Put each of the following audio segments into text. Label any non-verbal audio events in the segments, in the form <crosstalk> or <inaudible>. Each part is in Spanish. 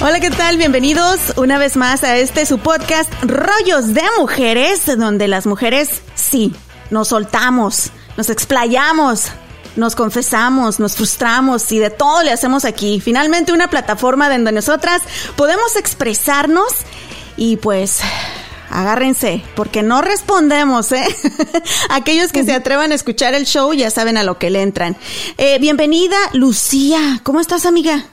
Hola, ¿qué tal? Bienvenidos una vez más a este su podcast Rollos de Mujeres, donde las mujeres sí, nos soltamos, nos explayamos, nos confesamos, nos frustramos y de todo le hacemos aquí. Finalmente una plataforma donde nosotras podemos expresarnos y pues agárrense, porque no respondemos, ¿eh? <laughs> Aquellos que se atrevan a escuchar el show ya saben a lo que le entran. Eh, bienvenida, Lucía. ¿Cómo estás, amiga?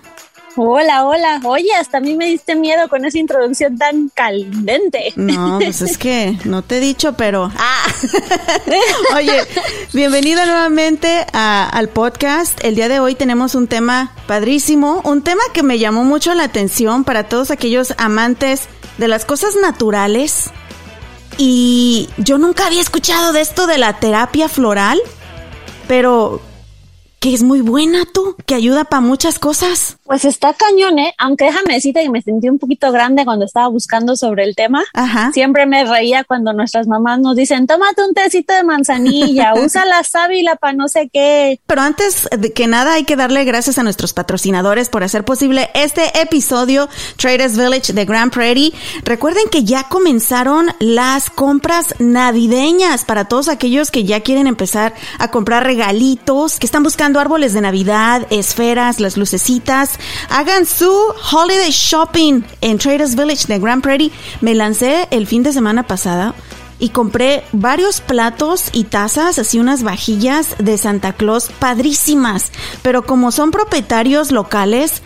Hola, hola. Oye, hasta a mí me diste miedo con esa introducción tan caldente. No, pues es que no te he dicho, pero... Ah. <laughs> Oye, bienvenida nuevamente al podcast. El día de hoy tenemos un tema padrísimo, un tema que me llamó mucho la atención para todos aquellos amantes de las cosas naturales. Y yo nunca había escuchado de esto de la terapia floral, pero que es muy buena tú, que ayuda para muchas cosas. Pues está cañón, ¿eh? Aunque déjame decirte que me sentí un poquito grande cuando estaba buscando sobre el tema. Ajá. Siempre me reía cuando nuestras mamás nos dicen, tómate un tecito de manzanilla, <laughs> usa la sábila para no sé qué. Pero antes de que nada hay que darle gracias a nuestros patrocinadores por hacer posible este episodio Traders Village de Grand Prairie. Recuerden que ya comenzaron las compras navideñas para todos aquellos que ya quieren empezar a comprar regalitos, que están buscando árboles de Navidad, esferas, las lucecitas. Hagan su holiday shopping en Traders Village de Grand Prairie. Me lancé el fin de semana pasada y compré varios platos y tazas, así unas vajillas de Santa Claus padrísimas. Pero como son propietarios locales,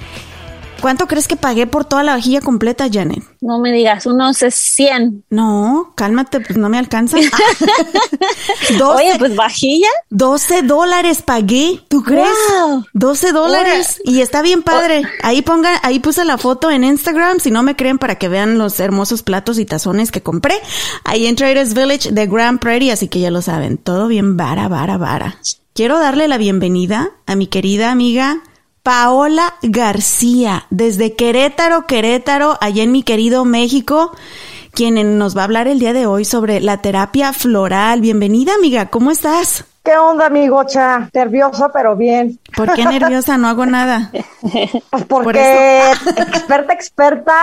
¿Cuánto crees que pagué por toda la vajilla completa, Janet? No me digas, unos 100. No, cálmate, pues no me alcanza. <laughs> <laughs> 12, Oye, pues vajilla. 12 dólares pagué, ¿tú crees? Wow. 12 dólares y está bien padre. Ahí ponga, ahí puse la foto en Instagram, si no me creen para que vean los hermosos platos y tazones que compré. Ahí en Traders Village de Grand Prairie, así que ya lo saben, todo bien vara, vara, vara. Quiero darle la bienvenida a mi querida amiga Paola García, desde Querétaro, Querétaro, allá en mi querido México, quien nos va a hablar el día de hoy sobre la terapia floral. Bienvenida, amiga, ¿cómo estás? ¿Qué onda, amigocha? Nerviosa, pero bien. ¿Por qué nerviosa? No hago nada. <laughs> Pues porque <laughs> experta, experta,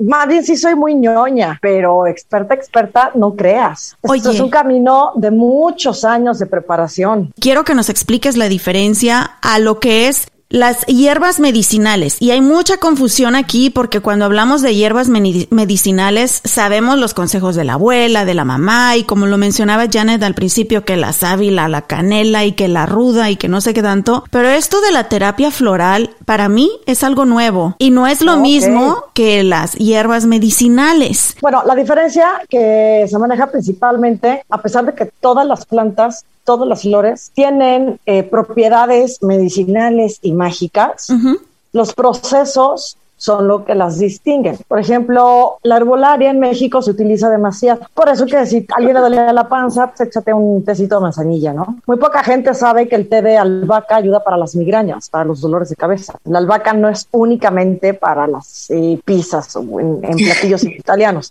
más bien sí soy muy ñoña, pero experta, experta, no creas. Esto Oye. es un camino de muchos años de preparación. Quiero que nos expliques la diferencia a lo que es las hierbas medicinales. Y hay mucha confusión aquí porque cuando hablamos de hierbas medicinales sabemos los consejos de la abuela, de la mamá y como lo mencionaba Janet al principio que la sábila, la canela y que la ruda y que no sé qué tanto. Pero esto de la terapia floral para mí es algo nuevo y no es lo mismo que las hierbas medicinales. Bueno, la diferencia que se maneja principalmente, a pesar de que todas las plantas, todas las flores tienen eh, propiedades medicinales y mágicas, los procesos son lo que las distinguen. Por ejemplo, la herbolaria en México se utiliza demasiado. Por eso que si a alguien le duele la panza, pues échate un tecito de manzanilla, ¿no? Muy poca gente sabe que el té de albahaca ayuda para las migrañas, para los dolores de cabeza. La albahaca no es únicamente para las eh, pizzas o en, en platillos <laughs> italianos.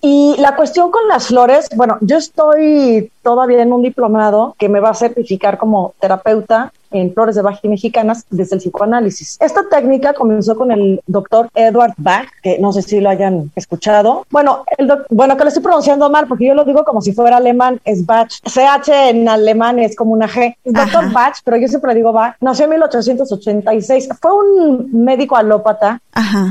Y la cuestión con las flores, bueno, yo estoy todavía en un diplomado que me va a certificar como terapeuta en flores de Bach y mexicanas desde el psicoanálisis. Esta técnica comenzó con el doctor Edward Bach, que no sé si lo hayan escuchado. Bueno, el bueno, que lo estoy pronunciando mal porque yo lo digo como si fuera alemán, es Bach. CH en alemán es como una G. Doctor Ajá. Bach, pero yo siempre digo Bach. Nació en 1886. Fue un médico alópata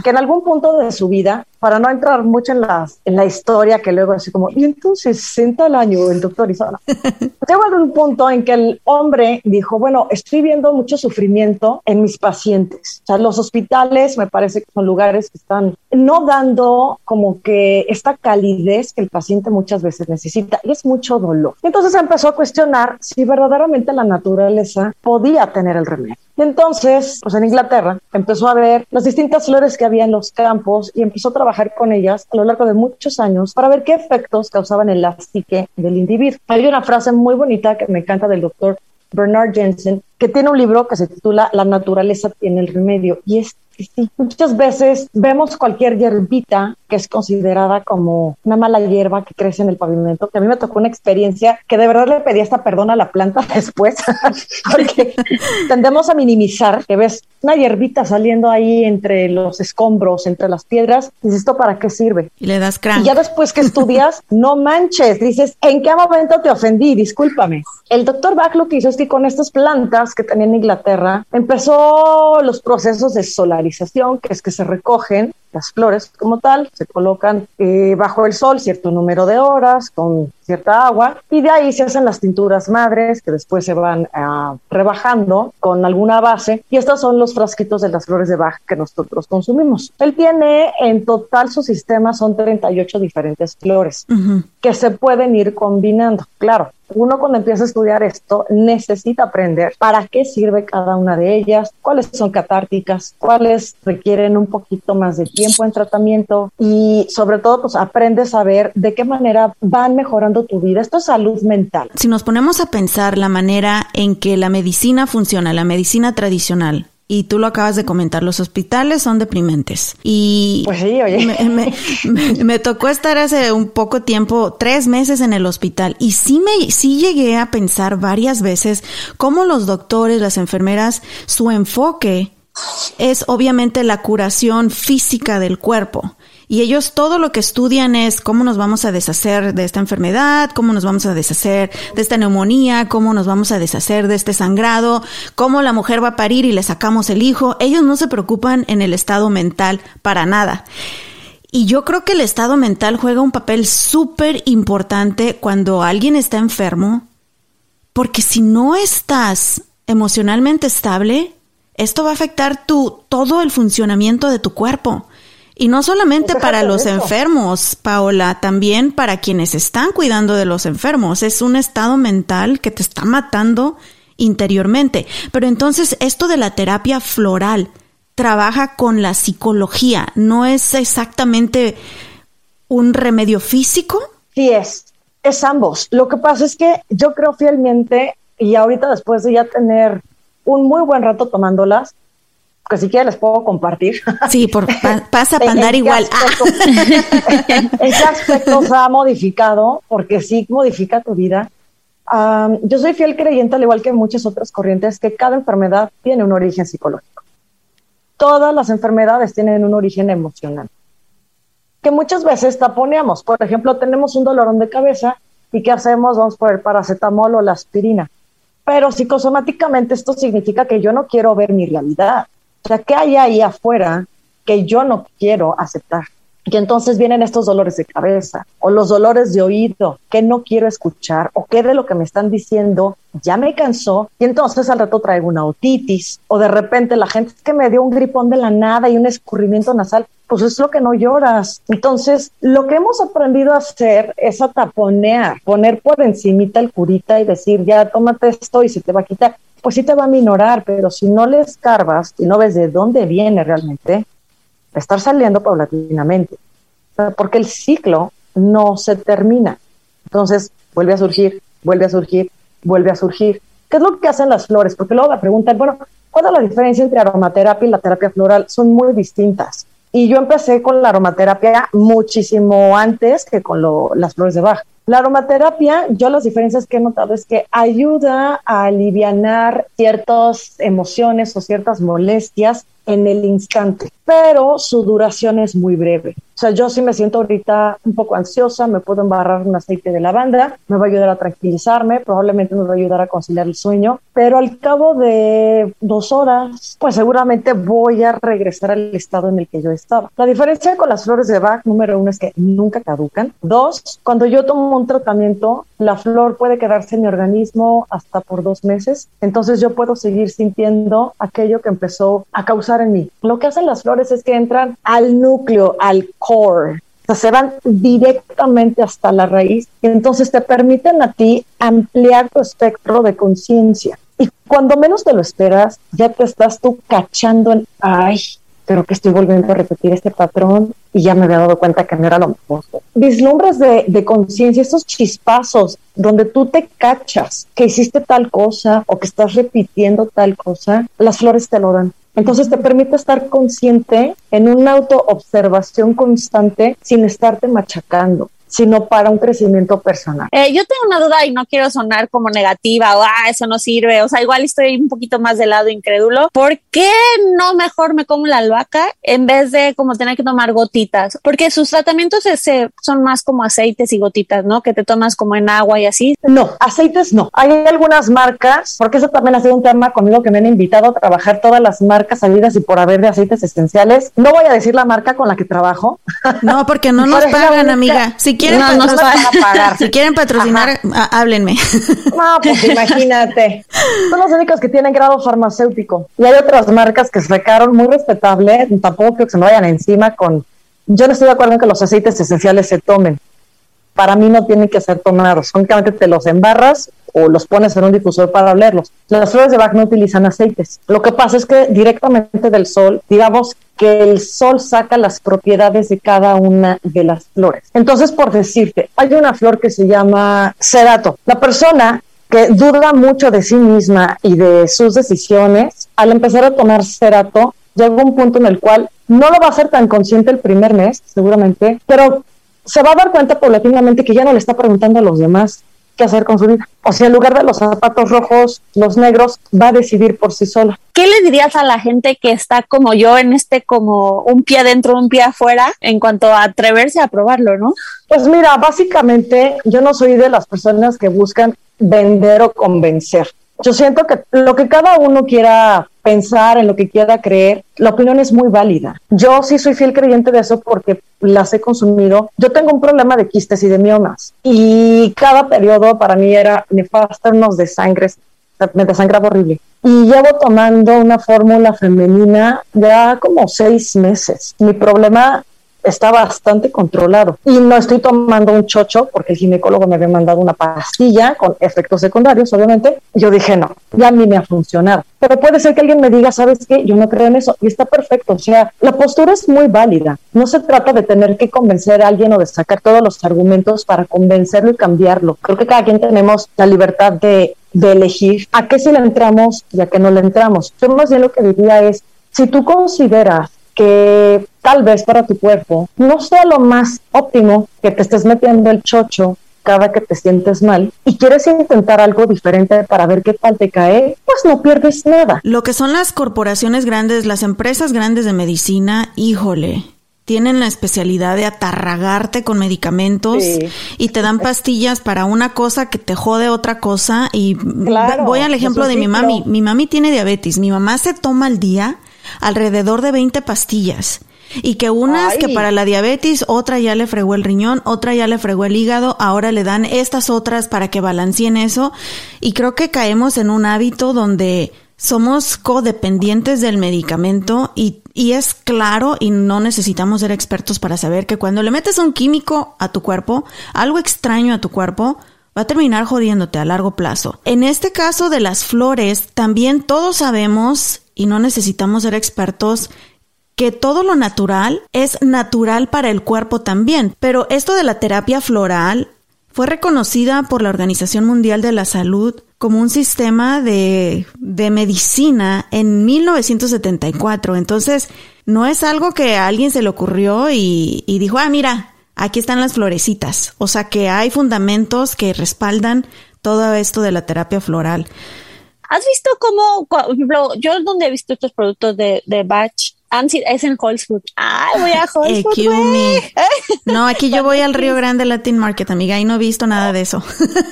que en algún punto de su vida, para no entrar mucho en, las, en la historia que luego así como, y entonces senta el año el doctor Isana. <laughs> Llegó a un punto en que el hombre dijo, bueno, estoy viendo mucho sufrimiento en mis pacientes. O sea, los hospitales me parece que son lugares que están no dando como que esta calidez que el paciente muchas veces necesita y es mucho dolor. Entonces empezó a cuestionar si verdaderamente la naturaleza podía tener el remedio. Y entonces, pues en Inglaterra, empezó a ver las distintas flores que había en los campos y empezó a trabajar con ellas a lo largo de muchos años para ver qué efectos causaban en la del individuo. Hay una frase muy bonita que me encanta del doctor Bernard Jensen, que tiene un libro que se titula La naturaleza tiene el remedio y es sí, muchas veces vemos cualquier hierbita que es considerada como una mala hierba que crece en el pavimento, que a mí me tocó una experiencia que de verdad le pedí hasta perdón a la planta <laughs> después, <laughs> porque tendemos a minimizar que ves una hierbita saliendo ahí entre los escombros, entre las piedras, y dices, ¿esto para qué sirve? Y le das crank. Y ya después que estudias, <laughs> no manches, dices, ¿en qué momento te ofendí? Discúlpame. El doctor Bach lo que hizo es que con estas plantas que tenía en Inglaterra, empezó los procesos de solar que es que se recogen las flores como tal, se colocan eh, bajo el sol cierto número de horas con cierta agua y de ahí se hacen las tinturas madres que después se van ah, rebajando con alguna base y estos son los frasquitos de las flores de Bach que nosotros consumimos. Él tiene en total su sistema son 38 diferentes flores que se pueden ir combinando. Claro, uno cuando empieza a estudiar esto necesita aprender para qué sirve cada una de ellas, cuáles son catárticas, cuáles requieren un poquito más de tiempo en tratamiento y sobre todo pues aprendes a ver de qué manera van mejorando tu vida. Esto es salud mental. Si nos ponemos a pensar la manera en que la medicina funciona, la medicina tradicional, y tú lo acabas de comentar, los hospitales son deprimentes. Y pues sí, oye. Me, tocó estar hace un poco tiempo, tres meses en el hospital, y sí me, sí llegué a pensar varias veces cómo los doctores, las enfermeras, su enfoque es obviamente la curación física del cuerpo. Y ellos todo lo que estudian es cómo nos vamos a deshacer de esta enfermedad, cómo nos vamos a deshacer de esta neumonía, cómo nos vamos a deshacer de este sangrado, cómo la mujer va a parir y le sacamos el hijo. Ellos no se preocupan en el estado mental para nada. Y yo creo que el estado mental juega un papel súper importante cuando alguien está enfermo, porque si no estás emocionalmente estable, esto va a afectar tu, todo el funcionamiento de tu cuerpo. Y no solamente para los enfermos, Paola, también para quienes están cuidando de los enfermos. Es un estado mental que te está matando interiormente. Pero entonces esto de la terapia floral trabaja con la psicología, ¿no es exactamente un remedio físico? Sí es, es ambos. Lo que pasa es que yo creo fielmente, y ahorita después de ya tener un muy buen rato tomándolas, que si quieres les puedo compartir. Sí, por, <laughs> pasa para andar igual. <laughs> ¿En qué aspecto se ha modificado? Porque sí modifica tu vida. yo soy fiel creyente, al igual que muchas otras corrientes, que cada enfermedad tiene un origen psicológico. Todas las enfermedades tienen un origen emocional. Que muchas veces taponeamos. Por ejemplo, tenemos un dolorón de cabeza y ¿qué hacemos? Vamos por el paracetamol o la aspirina. Pero psicosomáticamente esto significa que yo no quiero ver mi realidad o sea, ¿qué hay ahí afuera que yo no quiero aceptar? Y entonces vienen estos dolores de cabeza o los dolores de oído que no quiero escuchar o que de lo que me están diciendo ya me cansó y entonces al rato traigo una otitis o de repente la gente que me dio un gripón de la nada y un escurrimiento nasal, pues es lo que no lloras. Entonces, lo que hemos aprendido a hacer es a taponear, poner por encimita el curita y decir, ya tómate esto y se te va a quitar pues sí te va a minorar, pero si no le escarbas y no ves de dónde viene realmente, estar saliendo paulatinamente, porque el ciclo no se termina. Entonces, vuelve a surgir, vuelve a surgir, vuelve a surgir. ¿Qué es lo que hacen las flores? Porque luego me preguntan, bueno, ¿cuál es la diferencia entre aromaterapia y la terapia floral? Son muy distintas. Y yo empecé con la aromaterapia muchísimo antes que con las flores de Bach. La aromaterapia, yo las diferencias que he notado es que ayuda a aliviar ciertas emociones o ciertas molestias en el instante, pero su duración es muy breve. O sea, yo sí me siento ahorita un poco ansiosa, me puedo embarrar un aceite de lavanda, me va a ayudar a tranquilizarme, probablemente me va a ayudar a conciliar el sueño, pero al cabo de dos horas, pues seguramente voy a regresar al estado en el que yo estaba. La diferencia con las flores de Bach, número uno, es que nunca caducan. Dos, cuando yo tomo un tratamiento, la flor puede quedarse en mi organismo hasta por dos meses, entonces yo puedo seguir sintiendo aquello que empezó a causar en mí. Lo que hacen las flores es que entran al núcleo, al core. O sea, se van directamente hasta la raíz y entonces te permiten a ti ampliar tu espectro de conciencia. Y cuando menos te lo esperas, ya te estás tú cachando en, ay, pero que estoy volviendo a repetir este patrón y ya me había dado cuenta que no era lo mejor. Vislumbres de, de conciencia, estos chispazos donde tú te cachas que hiciste tal cosa o que estás repitiendo tal cosa, las flores te lo dan. Entonces te permite estar consciente en una autoobservación constante sin estarte machacando sino para un crecimiento personal. Eh, yo tengo una duda y no quiero sonar como negativa o ah, eso no sirve, o sea, igual estoy un poquito más del lado incrédulo. ¿Por qué no mejor me como la albahaca en vez de como tener que tomar gotitas? Porque sus tratamientos ese, son más como aceites y gotitas, ¿no? Que te tomas como en agua y así. No, aceites no. Hay algunas marcas, porque eso también ha sido un tema conmigo que me han invitado a trabajar todas las marcas salidas y por haber de aceites esenciales. No voy a decir la marca con la que trabajo. No, porque no <laughs> nos pagan, amiga. Si quieren, no, no pagar. <laughs> si quieren patrocinar, háblenme. No, pues imagínate. Son los únicos que tienen grado farmacéutico. Y hay otras marcas que se sacaron muy respetable. Tampoco creo que se me vayan encima con. Yo no estoy de acuerdo en que los aceites esenciales se tomen. Para mí no tienen que ser tomados. Únicamente te los embarras o los pones en un difusor para olerlos. Las flores de Bach no utilizan aceites. Lo que pasa es que directamente del sol, digamos que el sol saca las propiedades de cada una de las flores. Entonces, por decirte, hay una flor que se llama cerato. La persona que duda mucho de sí misma y de sus decisiones, al empezar a tomar cerato, llega un punto en el cual no lo va a ser tan consciente el primer mes, seguramente, pero se va a dar cuenta paulatinamente que ya no le está preguntando a los demás qué hacer con su vida. O sea, en lugar de los zapatos rojos, los negros, va a decidir por sí sola. ¿Qué le dirías a la gente que está como yo en este como un pie adentro, un pie afuera en cuanto a atreverse a probarlo, no? Pues mira, básicamente yo no soy de las personas que buscan vender o convencer. Yo siento que lo que cada uno quiera pensar, en lo que quiera creer, la opinión es muy válida. Yo sí soy fiel creyente de eso porque las he consumido. Yo tengo un problema de quistes y de miomas y cada periodo para mí era nefasto, unos de sangre, me desangraba horrible. Y llevo tomando una fórmula femenina ya como seis meses. Mi problema está bastante controlado. Y no estoy tomando un chocho porque el ginecólogo me había mandado una pastilla con efectos secundarios, obviamente. Yo dije, no, ya a mí me ha funcionado. Pero puede ser que alguien me diga, ¿sabes qué? Yo no creo en eso. Y está perfecto. O sea, la postura es muy válida. No se trata de tener que convencer a alguien o de sacar todos los argumentos para convencerlo y cambiarlo. Creo que cada quien tenemos la libertad de, de elegir a qué sí le entramos y a qué no le entramos. Yo más bien lo que diría es, si tú consideras que tal vez para tu cuerpo no sea lo más óptimo que te estés metiendo el chocho cada que te sientes mal y quieres intentar algo diferente para ver qué tal te cae, pues no pierdes nada. Lo que son las corporaciones grandes, las empresas grandes de medicina, híjole, tienen la especialidad de atarragarte con medicamentos y te dan pastillas para una cosa que te jode otra cosa y voy al ejemplo de mi mami, mi mami tiene diabetes, mi mamá se toma al día alrededor de 20 pastillas. Y que unas que para la diabetes, otra ya le fregó el riñón, otra ya le fregó el hígado, ahora le dan estas otras para que balanceen eso. Y creo que caemos en un hábito donde somos codependientes del medicamento y, y, es claro y no necesitamos ser expertos para saber que cuando le metes un químico a tu cuerpo, algo extraño a tu cuerpo, va a terminar jodiéndote a largo plazo. En este caso de las flores, también todos sabemos y no necesitamos ser expertos que todo lo natural es natural para el cuerpo también. Pero esto de la terapia floral fue reconocida por la Organización Mundial de la Salud como un sistema de, de medicina en 1974. Entonces, no es algo que a alguien se le ocurrió y, y dijo, ah, mira, aquí están las florecitas. O sea que hay fundamentos que respaldan todo esto de la terapia floral. ¿Has visto cómo, por ejemplo, yo donde he visto estos productos de, de batch, es en Holzwood. Ay, voy a Holzwood. <laughs> no, aquí yo voy al Río Grande Latin Market, amiga, y no he visto nada de eso.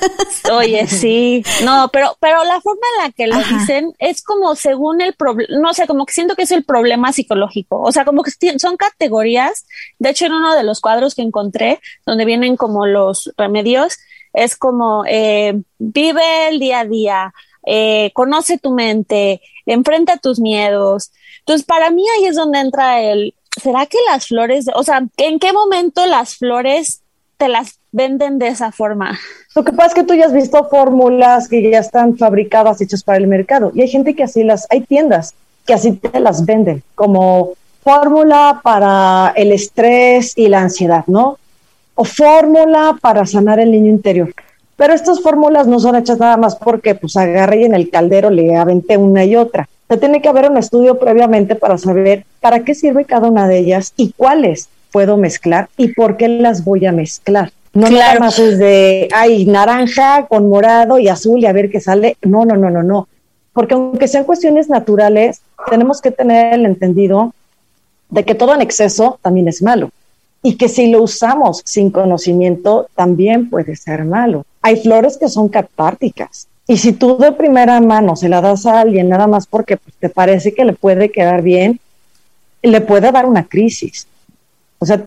<laughs> Oye, sí. No, pero, pero la forma en la que lo dicen es como según el problema, no sé, como que siento que es el problema psicológico. O sea, como que son categorías. De hecho, en uno de los cuadros que encontré, donde vienen como los remedios, es como eh, vive el día a día, eh, conoce tu mente, enfrenta tus miedos. Entonces, para mí ahí es donde entra el, ¿será que las flores, o sea, en qué momento las flores te las venden de esa forma? Lo que pasa es que tú ya has visto fórmulas que ya están fabricadas, hechas para el mercado. Y hay gente que así las, hay tiendas que así te las venden, como fórmula para el estrés y la ansiedad, ¿no? O fórmula para sanar el niño interior. Pero estas fórmulas no son hechas nada más porque pues agarré y en el caldero le aventé una y otra. Se tiene que haber un estudio previamente para saber para qué sirve cada una de ellas y cuáles puedo mezclar y por qué las voy a mezclar. No nada más es de, ay, naranja con morado y azul y a ver qué sale. No, no, no, no, no. Porque aunque sean cuestiones naturales, tenemos que tener el entendido de que todo en exceso también es malo y que si lo usamos sin conocimiento también puede ser malo. Hay flores que son catárticas y si tú de primera mano se la das a alguien nada más porque pues, te parece que le puede quedar bien, le puede dar una crisis. O sea,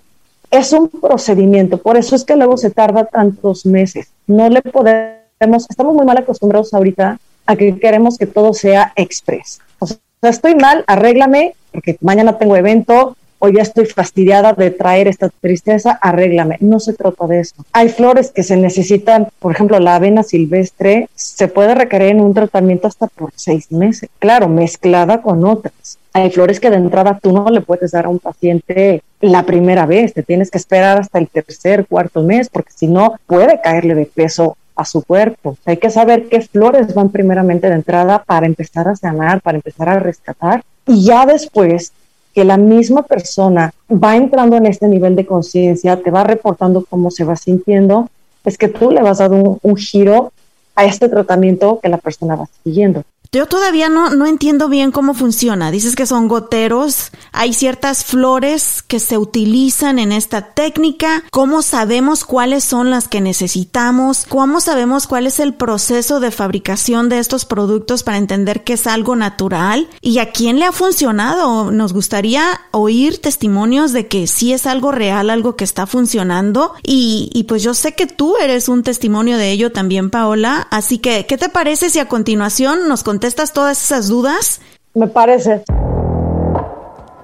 es un procedimiento, por eso es que luego se tarda tantos meses. No le podemos, estamos muy mal acostumbrados ahorita a que queremos que todo sea express. O sea, estoy mal, arréglame, porque mañana tengo evento, o ya estoy fastidiada de traer esta tristeza, arréglame. No se trata de eso. Hay flores que se necesitan, por ejemplo, la avena silvestre se puede requerir en un tratamiento hasta por seis meses, claro, mezclada con otras. Hay flores que de entrada tú no le puedes dar a un paciente la primera vez, te tienes que esperar hasta el tercer, cuarto mes, porque si no puede caerle de peso a su cuerpo. Hay que saber qué flores van primeramente de entrada para empezar a sanar, para empezar a rescatar. Y ya después que la misma persona va entrando en este nivel de conciencia, te va reportando cómo se va sintiendo, es que tú le vas a dar un, un giro a este tratamiento que la persona va siguiendo. Yo todavía no, no entiendo bien cómo funciona. Dices que son goteros, hay ciertas flores que se utilizan en esta técnica. ¿Cómo sabemos cuáles son las que necesitamos? ¿Cómo sabemos cuál es el proceso de fabricación de estos productos para entender que es algo natural? ¿Y a quién le ha funcionado? Nos gustaría oír testimonios de que sí es algo real, algo que está funcionando. Y, y pues yo sé que tú eres un testimonio de ello también, Paola. Así que, ¿qué te parece si a continuación nos contestas todas esas dudas? Me parece.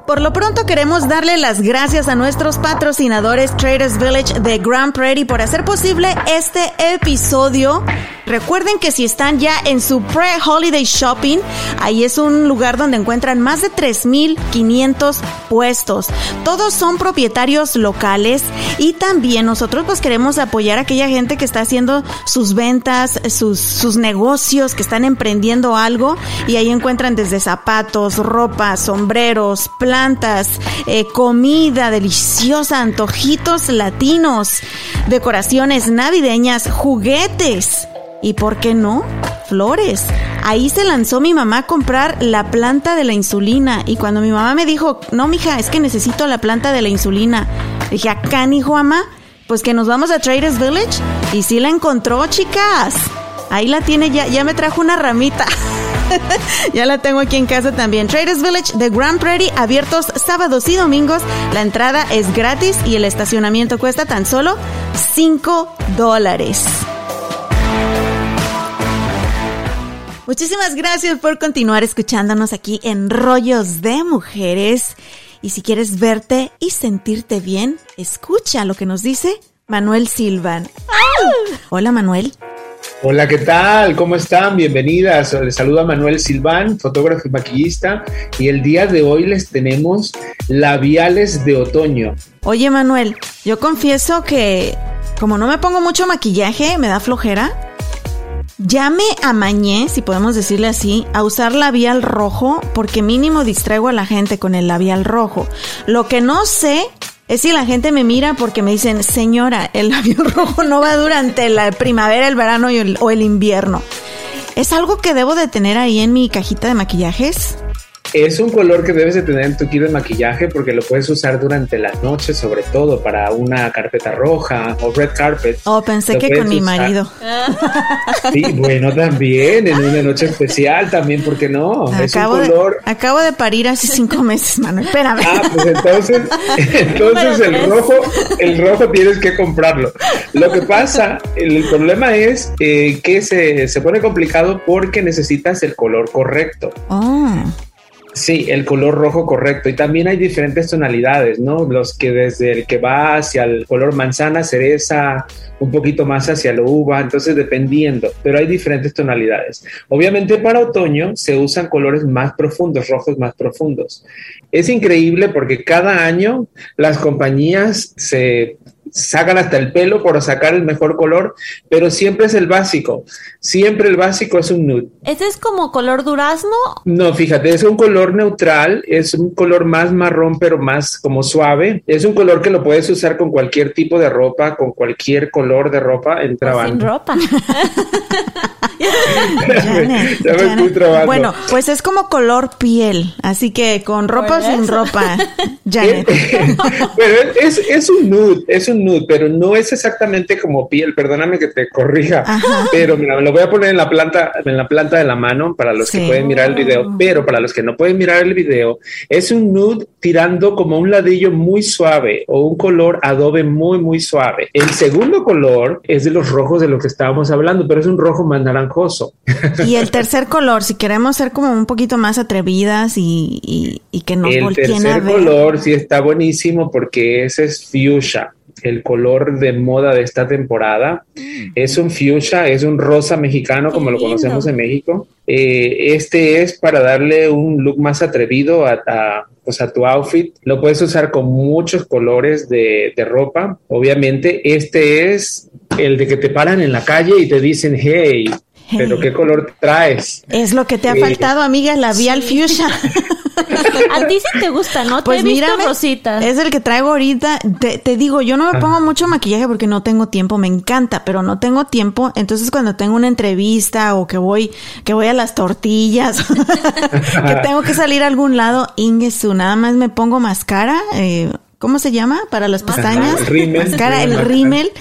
Por lo pronto queremos darle las gracias a nuestros patrocinadores Traders Village de Grand Prairie por hacer posible este episodio. Recuerden que si están ya en su pre-holiday shopping, ahí es un lugar donde encuentran más de 3.500 puestos. Todos son propietarios locales y también nosotros pues queremos apoyar a aquella gente que está haciendo sus ventas, sus, sus negocios, que están emprendiendo algo y ahí encuentran desde zapatos, ropa, sombreros, plantas, eh, comida deliciosa, antojitos latinos, decoraciones navideñas, juguetes. ¿Y por qué no? Flores. Ahí se lanzó mi mamá a comprar la planta de la insulina. Y cuando mi mamá me dijo, no, mija, es que necesito la planta de la insulina. Dije, acá, hijo, mamá, pues que nos vamos a Traders Village. Y sí la encontró, chicas. Ahí la tiene ya, ya me trajo una ramita. <laughs> ya la tengo aquí en casa también. Traders Village de Grand Prairie, abiertos sábados y domingos. La entrada es gratis y el estacionamiento cuesta tan solo 5 dólares. Muchísimas gracias por continuar escuchándonos aquí en Rollos de Mujeres. Y si quieres verte y sentirte bien, escucha lo que nos dice Manuel Silvan. Hola Manuel. Hola, ¿qué tal? ¿Cómo están? Bienvenidas. Les saluda Manuel Silván, fotógrafo y maquillista. Y el día de hoy les tenemos labiales de otoño. Oye, Manuel, yo confieso que como no me pongo mucho maquillaje, me da flojera. Ya me amañé, si podemos decirle así, a usar labial rojo porque mínimo distraigo a la gente con el labial rojo. Lo que no sé es si la gente me mira porque me dicen, señora, el labial <laughs> rojo no va durante la primavera, el verano o el invierno. ¿Es algo que debo de tener ahí en mi cajita de maquillajes? Es un color que debes de tener en tu kit de maquillaje porque lo puedes usar durante la noche, sobre todo para una carpeta roja o red carpet. Oh, pensé que con mi marido. <laughs> Sí, bueno, también en una noche especial, también, ¿por qué no? es un color. De, acabo de parir hace cinco meses, Manuel. Espérame. Ah, pues entonces, <laughs> entonces el rojo, el rojo tienes que comprarlo. Lo que pasa, el, problema es eh, que se, se pone complicado porque necesitas el color correcto. Oh. Sí, el color rojo correcto. Y también hay diferentes tonalidades, ¿no? Los que desde el que va hacia el color manzana, cereza, un poquito más hacia la uva, entonces dependiendo, pero hay diferentes tonalidades. Obviamente para otoño se usan colores más profundos, rojos más profundos. Es increíble porque cada año las compañías se sacan hasta el pelo por sacar el mejor color, pero siempre es el básico. Siempre el básico es un nude. ¿Ese es como color durazno? No, fíjate, es un color neutral, es un color más marrón, pero más como suave. Es un color que lo puedes usar con cualquier tipo de ropa, con cualquier color de ropa en trabajo. Sin ropa. <laughs> <laughs> Bueno, pues es como color piel, así que con ropa o sin ropa, <laughs> Janet. bueno, es, es un nude, es un nude, pero no es exactamente como piel. Perdóname que te corrija, pero mira, lo voy a poner en la planta, en la planta de la mano para los que pueden mirar el video, pero para los que no pueden mirar el video, es un nude tirando como un ladrillo muy suave o un color adobe muy, muy suave. El segundo color es de los rojos de lo que estábamos hablando, pero es un rojo más naranjoso. Y el tercer color, si queremos ser como un poquito más atrevidas y, que no El tercer color sí está buenísimo porque ese es fuchsia el color de moda de esta temporada. Mm. Es un fuchsia, es un rosa mexicano como lo conocemos en México. Eh, este es para darle un look más atrevido a, pues a tu outfit. Lo puedes usar con muchos colores de, de, ropa. Obviamente, este es el de que te paran en la calle y te dicen, hey, pero ¿qué <laughs> color traes? Es lo que te ha eh, faltado, amiga, la Vial Fuchsia. <laughs> <laughs> A ti sí te gusta, ¿no? Pues mira, Rosita. Es el que traigo ahorita. Te, digo, yo no me pongo mucho maquillaje porque no tengo tiempo. Me encanta, pero no tengo tiempo. Entonces, cuando tengo una entrevista o que voy, que voy a las tortillas, <laughs> que <laughs> tengo que salir a algún lado, Ingesu, nada más me pongo máscara, eh, ¿cómo se llama? Para las pestañas. El rímel. el rímel.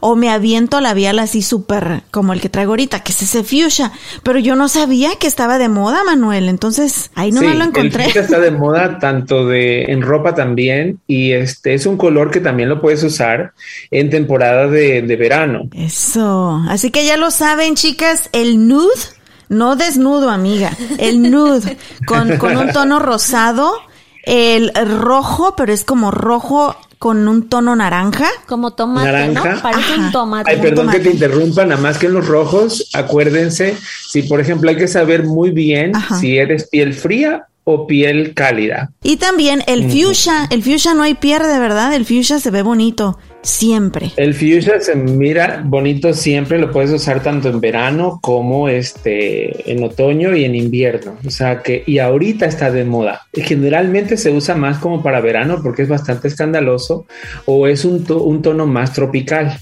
O me aviento labial así súper como el que traigo ahorita, que es ese fuchsia. Pero yo no sabía que estaba de moda, Manuel. Entonces, ahí no me lo encontré. El fuchsia está de <laughs> moda tanto de en ropa también. Y este es un color que también lo puedes usar en temporada de, de verano. Eso. Así que ya lo saben, chicas, el nude. No desnudo, amiga. El nude <laughs> con, con un tono rosado el rojo, pero es como rojo con un tono naranja. Como tomate, naranja. ¿no? Parece un tomate. Ay, perdón que te interrumpa, nada más que en los rojos, acuérdense, si por ejemplo hay que saber muy bien si eres piel fría o piel cálida. Y también el fuchsia, el fuchsia no hay pierde, ¿verdad? El fuchsia se ve bonito siempre. El fuchsia se mira bonito siempre, lo puedes usar tanto en verano como este en otoño y en invierno. O sea que y ahorita está de moda. Generalmente se usa más como para verano porque es bastante escandaloso o es un, un tono más tropical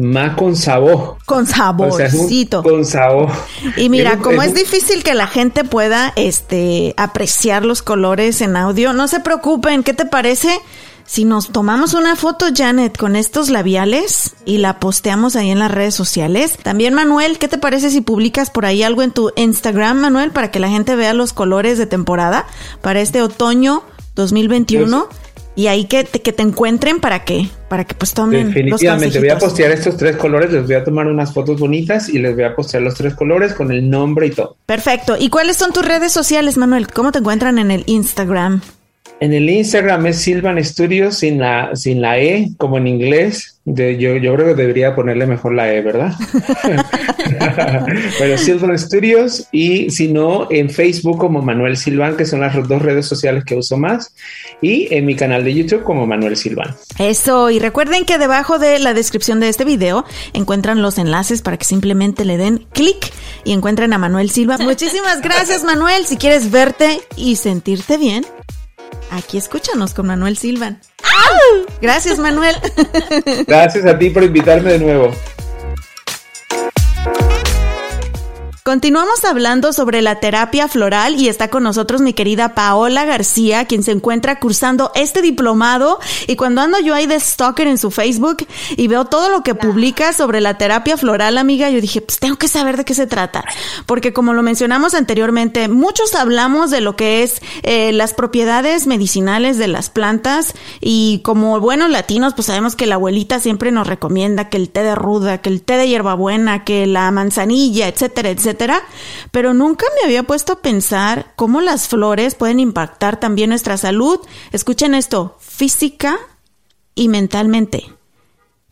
más con sabor. Con saborcito. con sabor. Y mira, como es, difícil que la gente pueda este apreciar los colores en audio, no se preocupen, ¿qué te parece? Si nos tomamos una foto, Janet, con estos labiales y la posteamos ahí en las redes sociales. También, Manuel, ¿qué te parece si publicas por ahí algo en tu Instagram, Manuel, para que la gente vea los colores de temporada para este otoño 2021? Y ahí que te, que te encuentren para que, para que pues tomen. Definitivamente, voy a postear estos tres colores, les voy a tomar unas fotos bonitas y les voy a postear los tres colores con el nombre y todo. Perfecto. ¿Y cuáles son tus redes sociales, Manuel? ¿Cómo te encuentran en el Instagram? En el Instagram es Silvan Studios sin la, sin la E, como en inglés. De, yo, yo creo que debería ponerle mejor la E, ¿verdad? <laughs> Pero Silvan Studios y si no, en Facebook como Manuel Silvan, que son las dos redes sociales que uso más, y en mi canal de YouTube como Manuel Silvan. Eso, y recuerden que debajo de la descripción de este video encuentran los enlaces para que simplemente le den clic y encuentren a Manuel Silva. Muchísimas <laughs> gracias, Manuel. Si quieres verte y sentirte bien, Aquí escúchanos con Manuel Silvan. Gracias, Manuel. Gracias a ti por invitarme de nuevo. Continuamos hablando sobre la terapia floral y está con nosotros mi querida Paola García, quien se encuentra cursando este diplomado. Y cuando ando yo ahí de stalker en su Facebook y veo todo lo que publica sobre la terapia floral, amiga, yo dije, pues tengo que saber de qué se trata. Porque como lo mencionamos anteriormente, muchos hablamos de lo que es eh, las propiedades medicinales de las plantas y como buenos latinos, pues sabemos que la abuelita siempre nos recomienda que el té de ruda, que el té de hierbabuena, que la manzanilla, etcétera, etcétera. Pero nunca me había puesto a pensar cómo las flores pueden impactar también nuestra salud. Escuchen esto, física y mentalmente.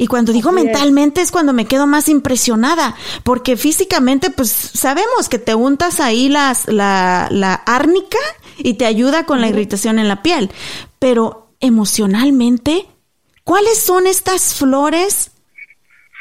Y cuando digo mentalmente es. cuando me quedo más impresionada, porque físicamente pues sabemos que te untas ahí las, la, la árnica y te ayuda con la irritación en la piel, pero emocionalmente, ¿cuáles son estas flores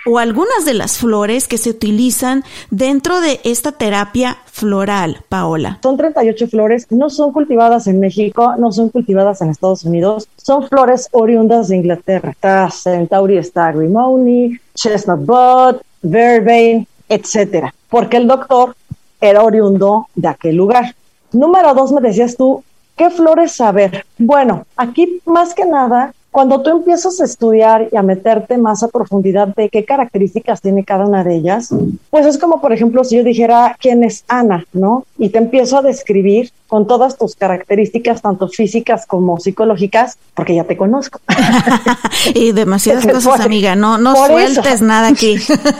o algunas de las flores que se utilizan dentro de esta terapia floral, Paola? Son 38 flores, no son cultivadas en México, no son cultivadas en Estados Unidos, son flores oriundas de Inglaterra. Está Centauri, está Grimoni, Chestnut Bud, Vervain, etcétera, porque el doctor era oriundo de aquel lugar. Número dos, me decías tú, ¿qué flores saber? Bueno, aquí más que nada cuando tú empiezas a estudiar y a meterte más a profundidad de qué características tiene cada una de ellas, pues es como, por ejemplo, si yo dijera quién es Ana, ¿no? Y te empiezo a describir con todas tus características, tanto físicas como psicológicas, porque ya te conozco. <laughs> y demasiadas cosas, amiga. No, no sueltes nada aquí.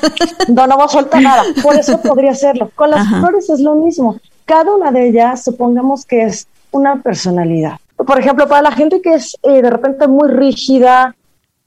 <laughs> no, no voy a soltar nada. Por eso <laughs> podría hacerlo. Con las flores es lo mismo. Cada una de ellas, supongamos que es una personalidad por ejemplo, para la gente que es eh, de repente muy rígida,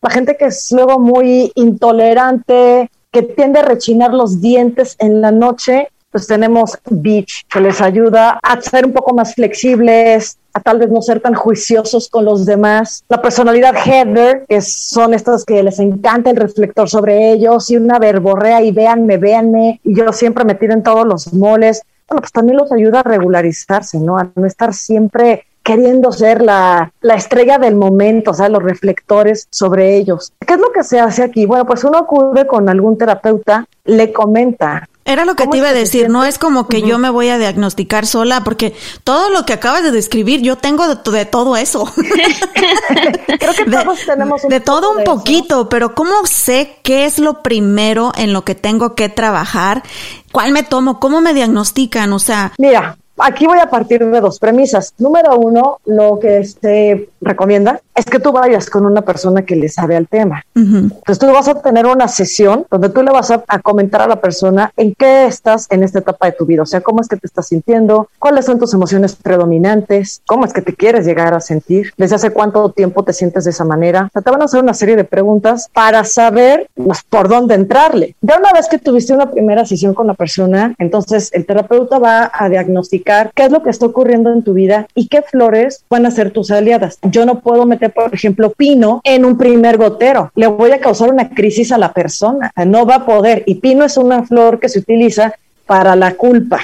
la gente que es luego muy intolerante, que tiende a rechinar los dientes en la noche, pues tenemos Beach, que les ayuda a ser un poco más flexibles, a tal vez no ser tan juiciosos con los demás. La personalidad Heather, que son estas que les encanta el reflector sobre ellos, y una verborrea y véanme, véanme, y yo siempre me en todos los moles. Bueno, pues también los ayuda a regularizarse, ¿no? A no estar siempre queriendo ser la, la, estrella del momento, o sea, los reflectores sobre ellos. ¿Qué es lo que se hace aquí? Bueno, pues uno acude con algún terapeuta, le comenta. Era lo que te iba a decir, no es como que yo me voy a diagnosticar sola, porque todo lo que acabas de describir, yo tengo de, todo eso. <laughs> <laughs> Creo que todos tenemos un De todo un poquito, pero ¿cómo sé qué es lo primero en lo que tengo que trabajar? ¿Cuál me tomo? ¿Cómo me diagnostican? O sea... Mira, aquí voy a partir de dos premisas. Número uno, lo que se recomienda es que tú vayas con una persona que le sabe al tema. Entonces tú vas a tener una sesión donde tú le vas a, comentar a la persona en qué estás en esta etapa de tu vida, o sea, cómo es que te estás sintiendo, cuáles son tus emociones predominantes, cómo es que te quieres llegar a sentir, desde hace cuánto tiempo te sientes de esa manera. O sea, te van a hacer una serie de preguntas para saber pues, por dónde entrarle. Ya una vez que tuviste una primera sesión con la persona, entonces el terapeuta va a diagnosticar qué es lo que está ocurriendo en tu vida y qué flores van a ser tus aliadas. Yo no puedo meter, por ejemplo, pino en un primer gotero. Le voy a causar una crisis a la persona. No va a poder. Y pino es una flor que se utiliza para la culpa.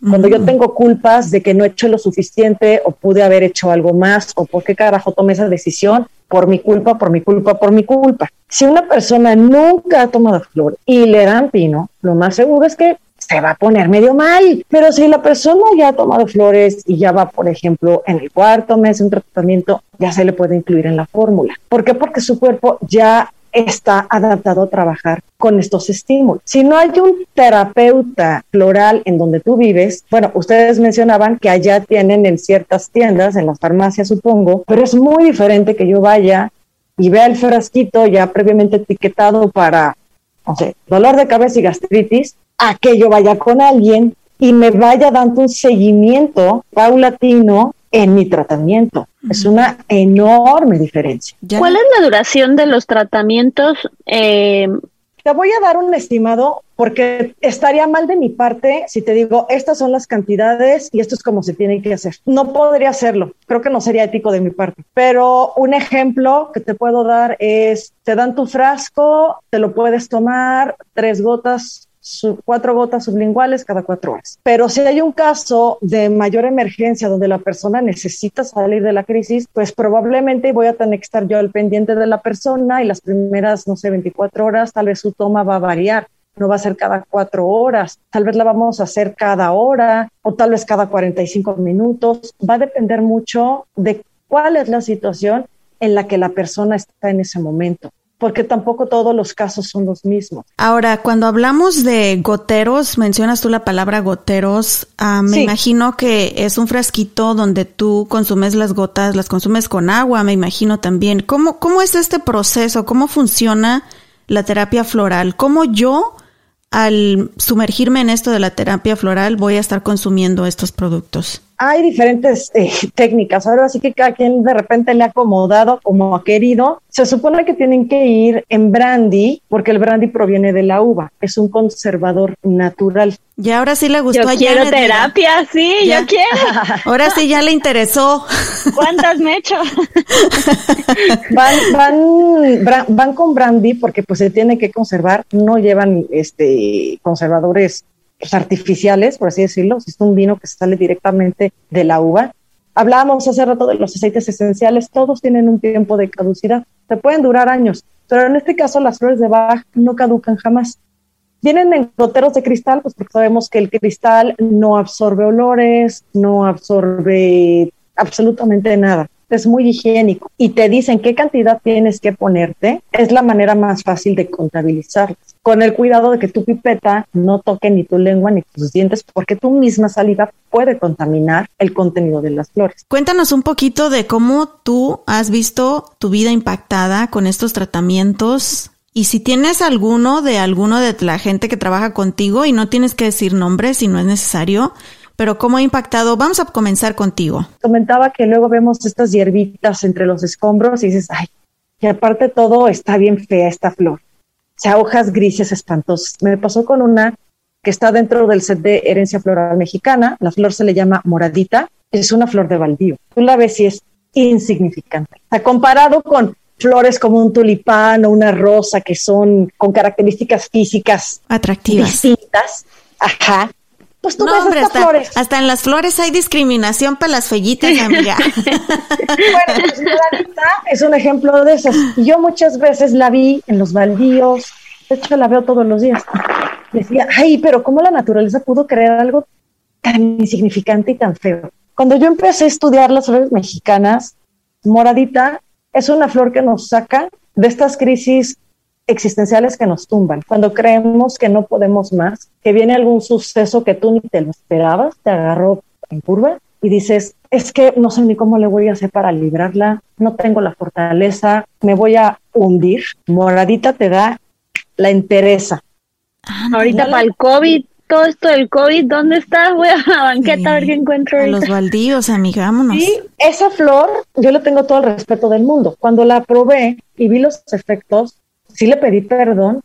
Cuando yo tengo culpas de que no he hecho lo suficiente o pude haber hecho algo más o por qué carajo tomé esa decisión, por mi culpa, por mi culpa, por mi culpa. Si una persona nunca ha tomado flor y le dan pino, lo más seguro es que se va a poner medio mal. Pero si la persona ya ha tomado flores y ya va, por ejemplo, en el cuarto mes un tratamiento, ya se le puede incluir en la fórmula. ¿Por qué? Porque su cuerpo ya está adaptado a trabajar con estos estímulos. Si no hay un terapeuta floral en donde tú vives, bueno, ustedes mencionaban que allá tienen en ciertas tiendas, en las farmacias supongo, pero es muy diferente que yo vaya y vea el frasquito ya previamente etiquetado para, no sé, dolor de cabeza y gastritis a que yo vaya con alguien y me vaya dando un seguimiento paulatino en mi tratamiento. Es una enorme diferencia. ¿Cuál es la duración de los tratamientos? Eh, te voy a dar un estimado porque estaría mal de mi parte si te digo, estas son las cantidades y esto es como se tiene que hacer. No podría hacerlo, creo que no sería ético de mi parte. Pero un ejemplo que te puedo dar es, te dan tu frasco, te lo puedes tomar, tres gotas cuatro gotas sublinguales cada cuatro horas. Pero si hay un caso de mayor emergencia donde la persona necesita salir de la crisis, pues probablemente voy a tener que estar yo al pendiente de la persona y las primeras, no sé, 24 horas, tal vez su toma va a variar no va a ser cada cuatro horas, tal vez la vamos a hacer cada hora o tal vez cada 45 minutos. Va a depender mucho de cuál es la situación en la que la persona está en ese momento porque tampoco todos los casos son los mismos. Ahora, cuando hablamos de goteros, mencionas tú la palabra goteros, ah, me imagino que es un frasquito donde tú consumes las gotas, las consumes con agua, me imagino también. ¿Cómo, cómo es este proceso? ¿Cómo funciona la terapia floral? ¿Cómo yo al sumergirme en esto de la terapia floral voy a estar consumiendo estos productos? Hay diferentes eh, técnicas. Ahora sí que cada quien de repente le ha acomodado como ha querido. Se supone que tienen que ir en brandy porque el brandy proviene de la uva. Es un conservador natural. Y ahora sí le gustó yo a quiero terapia, sí, yo quiero. <laughs> Ahora sí ya le interesó. ¿Cuántas me echo? <laughs> van, van, van con brandy porque pues se tiene que conservar. No llevan este conservadores pues, artificiales, por así decirlo, es un vino que sale directamente de la uva. Hablábamos hace rato de los aceites esenciales, todos tienen un tiempo de caducidad, se pueden durar años, pero en este caso las flores de Bach no caducan jamás. Vienen en goteros de cristal, pues porque sabemos que el cristal no absorbe olores, no absorbe absolutamente nada es muy higiénico y te dicen qué cantidad tienes que ponerte, es la manera más fácil de contabilizar. Con el cuidado de que tu pipeta no toque ni tu lengua ni tus dientes, porque tu misma saliva puede contaminar el contenido de las flores. Cuéntanos un poquito de cómo tú has visto tu vida impactada con estos tratamientos y si tienes alguno de alguno de la gente que trabaja contigo y no tienes que decir nombres si no es necesario, pero ¿cómo ha impactado? Vamos a comenzar contigo. Comentaba que luego vemos estas hierbitas entre los escombros y dices, ay, y aparte todo está bien fea esta flor. O sea, hojas grises espantosas. Me pasó con una que está dentro del set de herencia floral mexicana. La flor se le llama moradita. Es una flor de baldío. Tú la ves y es insignificante. O sea, comparado con flores como un tulipán o una rosa que son con características físicas atractivas distintas. Ajá. Pues tú no, hombre, hasta, flores. hasta en las flores hay discriminación para las fellitas, amiga. <laughs> bueno, pues Moradita es un ejemplo de esas. Yo muchas veces la vi en los baldíos, de hecho la veo todos los días. Decía, ay, pero ¿cómo la naturaleza pudo crear algo tan insignificante y tan feo? Cuando yo empecé a estudiar las flores mexicanas, Moradita es una flor que nos saca de estas crisis existenciales que nos tumban, cuando creemos que no podemos más, que viene algún suceso que tú ni te lo esperabas, te agarró en curva y dices, es que no sé ni cómo le voy a hacer para librarla, no tengo la fortaleza, me voy a hundir. Moradita te da la entereza. Ah, ahorita para el COVID, todo esto del COVID, ¿dónde está? Voy <laughs> a la banqueta a ver qué encuentro. A los baldíos, amigámonos. Y esa flor, yo le tengo todo el respeto del mundo. Cuando la probé y vi los efectos, sí le pedí perdón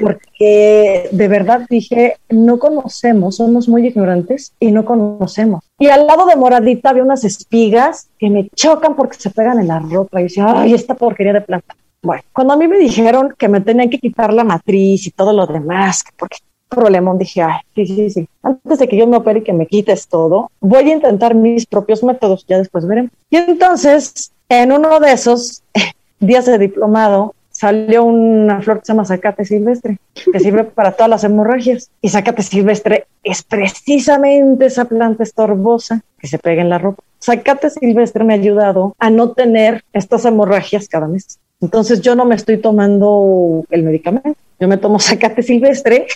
porque de verdad dije, no conocemos, somos muy ignorantes y no conocemos. Y al lado de Moradita había unas espigas que me chocan porque se pegan en la ropa y decía, ay, esta porquería de planta. Bueno, cuando a mí me dijeron que me tenían que quitar la matriz y todo lo demás, porque problema, dije, ay, sí, sí, sí, antes de que yo me opere y que me quites todo, voy a intentar mis propios métodos, ya después veremos. Y entonces, en uno de esos <laughs> días de diplomado, salió una flor que se llama zacate silvestre, que sirve <laughs> para todas las hemorragias. Y zacate silvestre es precisamente esa planta estorbosa que se pega en la ropa. Zacate silvestre me ha ayudado a no tener estas hemorragias cada mes. Entonces yo no me estoy tomando el medicamento, yo me tomo zacate silvestre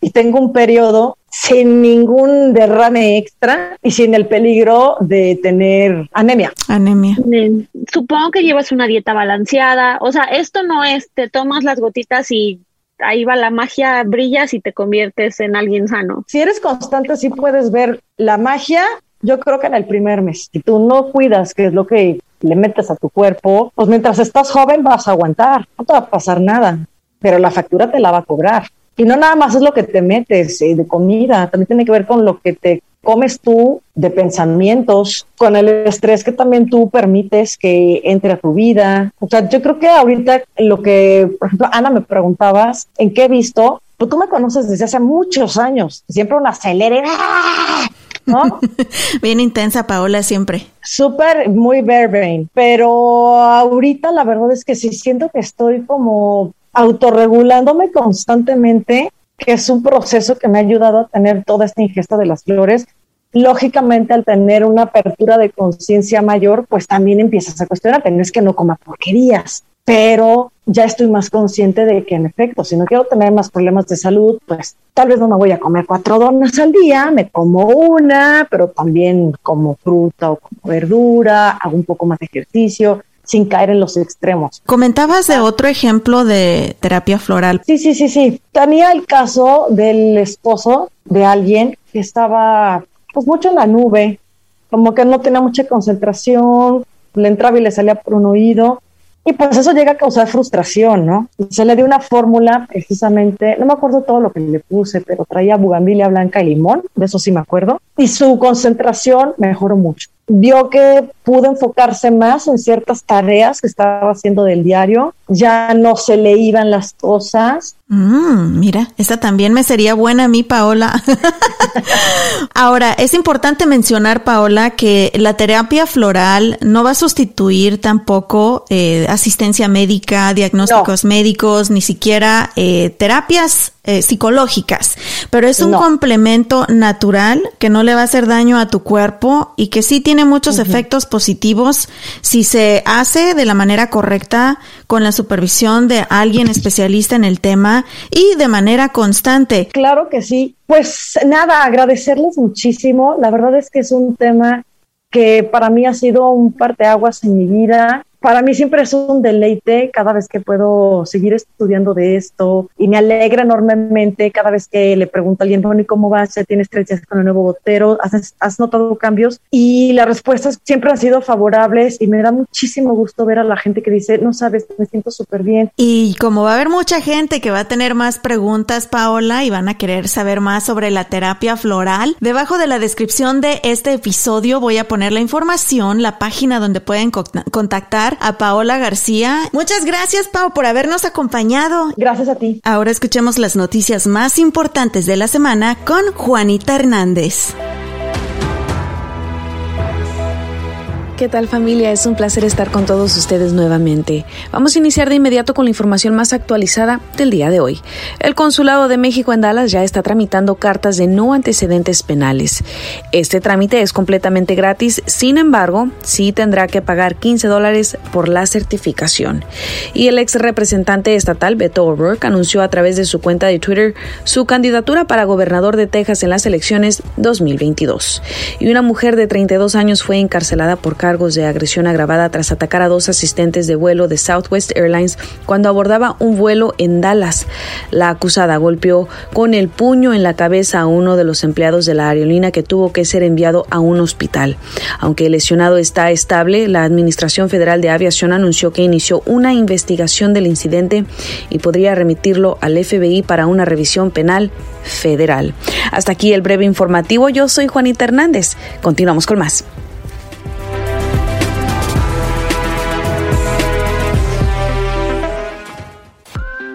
y tengo un periodo sin ningún derrame extra y sin el peligro de tener anemia. Anemia. Supongo que llevas una dieta balanceada. O sea, esto no es, te tomas las gotitas y ahí va la magia, brillas y te conviertes en alguien sano. Si eres constante, sí puedes ver la magia. Yo creo que en el primer mes, si tú no cuidas, que es lo que le metes a tu cuerpo, pues mientras estás joven vas a aguantar, no te va a pasar nada, pero la factura te la va a cobrar. Y no nada más es lo que te metes eh, de comida, también tiene que ver con lo que te comes tú de pensamientos, con el estrés que también tú permites que entre a tu vida. O sea, yo creo que ahorita lo que, por ejemplo, Ana me preguntabas, ¿en qué he visto? Pues tú me conoces desde hace muchos años, siempre una acelere, ¿no? <laughs> Bien intensa, Paola, siempre. Súper, muy bare pero ahorita la verdad es que sí siento que estoy como autorregulándome constantemente que es un proceso que me ha ayudado a tener toda esta ingesta de las flores. Lógicamente, al tener una apertura de conciencia mayor, pues también empiezas a cuestionarte. No que no coma porquerías, pero ya estoy más consciente de que en efecto, si no quiero tener más problemas de salud, pues tal vez no me voy a comer cuatro donas al día, me como una, pero también como fruta o como verdura, hago un poco más de ejercicio sin caer en los extremos. Comentabas de otro ejemplo de terapia floral. Sí, sí, sí, sí. Tenía el caso del esposo de alguien que estaba pues mucho en la nube, como que no tenía mucha concentración, le entraba y le salía por un oído y pues eso llega a causar frustración, ¿no? Se le dio una fórmula precisamente, no me acuerdo todo lo que le puse, pero traía bugambilia blanca y limón, de eso sí me acuerdo, y su concentración mejoró mucho. Vio que pudo enfocarse más en ciertas tareas que estaba haciendo del diario, ya no se le iban las cosas. Mm, mira, esa también me sería buena a mí, Paola. <laughs> Ahora, es importante mencionar, Paola, que la terapia floral no va a sustituir tampoco eh, asistencia médica, diagnósticos médicos, ni siquiera eh, terapias eh, psicológicas, pero es un complemento natural que no le va a hacer daño a tu cuerpo y que sí tiene muchos efectos positivos si se hace de la manera correcta con la supervisión de alguien especialista en el tema y de manera constante. Claro que sí. Pues nada, agradecerles muchísimo. La verdad es que es un tema que para mí ha sido un parteaguas en mi vida para mí siempre es un deleite cada vez que puedo seguir estudiando de esto y me alegra enormemente cada vez que le pregunto a alguien, bueno, ¿y cómo vas? ¿Ya tienes tres días con el nuevo botero? ¿Has, ¿Has, notado cambios? Y las respuestas siempre han sido favorables y me da muchísimo gusto ver a la gente que dice, no sabes, me siento súper bien. Y como va a haber mucha gente que va a tener más preguntas, Paola, y van a querer saber más sobre la terapia floral, debajo de la descripción de este episodio voy a poner la información, la página donde pueden contactar a Paola García. Muchas gracias, Pau, por habernos acompañado. Gracias a ti. Ahora escuchemos las noticias más importantes de la semana con Juanita Hernández. ¿Qué tal familia? Es un placer estar con todos ustedes nuevamente. Vamos a iniciar de inmediato con la información más actualizada del día de hoy. El Consulado de México en Dallas ya está tramitando cartas de no antecedentes penales. Este trámite es completamente gratis, sin embargo, sí tendrá que pagar 15 dólares por la certificación. Y el ex representante estatal Beto O'Rourke anunció a través de su cuenta de Twitter su candidatura para gobernador de Texas en las elecciones 2022. Y una mujer de 32 años fue encarcelada por cargos de agresión agravada tras atacar a dos asistentes de vuelo de Southwest Airlines cuando abordaba un vuelo en Dallas. La acusada golpeó con el puño en la cabeza a uno de los empleados de la aerolínea que tuvo que ser enviado a un hospital. Aunque el lesionado está estable, la Administración Federal de Aviación anunció que inició una investigación del incidente y podría remitirlo al FBI para una revisión penal federal. Hasta aquí el breve informativo. Yo soy Juanita Hernández. Continuamos con más.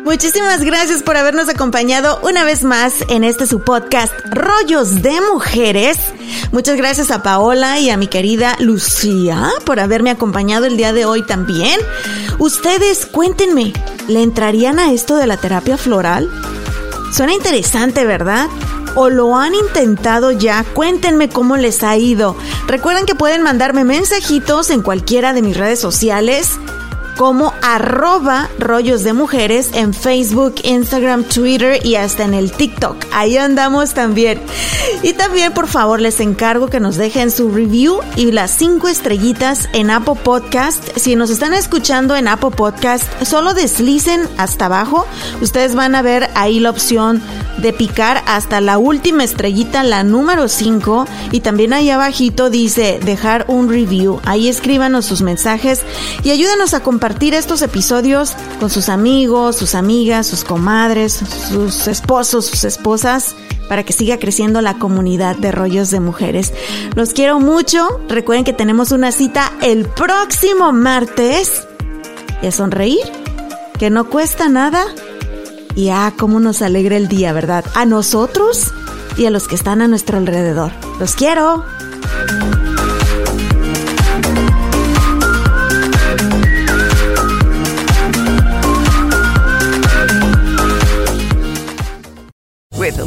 Muchísimas gracias por habernos acompañado una vez más en este su podcast Rollos de Mujeres. Muchas gracias a Paola y a mi querida Lucía por haberme acompañado el día de hoy también. Ustedes cuéntenme, ¿le entrarían a esto de la terapia floral? Suena interesante, ¿verdad? o lo han intentado ya, cuéntenme cómo les ha ido. Recuerden que pueden mandarme mensajitos en cualquiera de mis redes sociales como arroba rollos de mujeres en Facebook, Instagram, Twitter y hasta en el TikTok. Ahí andamos también. Y también por favor les encargo que nos dejen su review y las cinco estrellitas en Apple Podcast. Si nos están escuchando en Apple Podcast, solo deslicen hasta abajo. Ustedes van a ver ahí la opción de picar hasta la última estrellita, la número 5. Y también ahí abajito dice dejar un review. Ahí escríbanos sus mensajes y ayúdenos a compartir compartir episodios con sus amigos, sus amigas, sus comadres, sus esposos, sus esposas, para que siga creciendo la comunidad de rollos de mujeres. Los quiero mucho. Recuerden que tenemos una cita el próximo martes. Y a sonreír, que no cuesta nada. Y ah, cómo nos alegra el día, ¿verdad? A nosotros y a los que están a nuestro alrededor. Los quiero.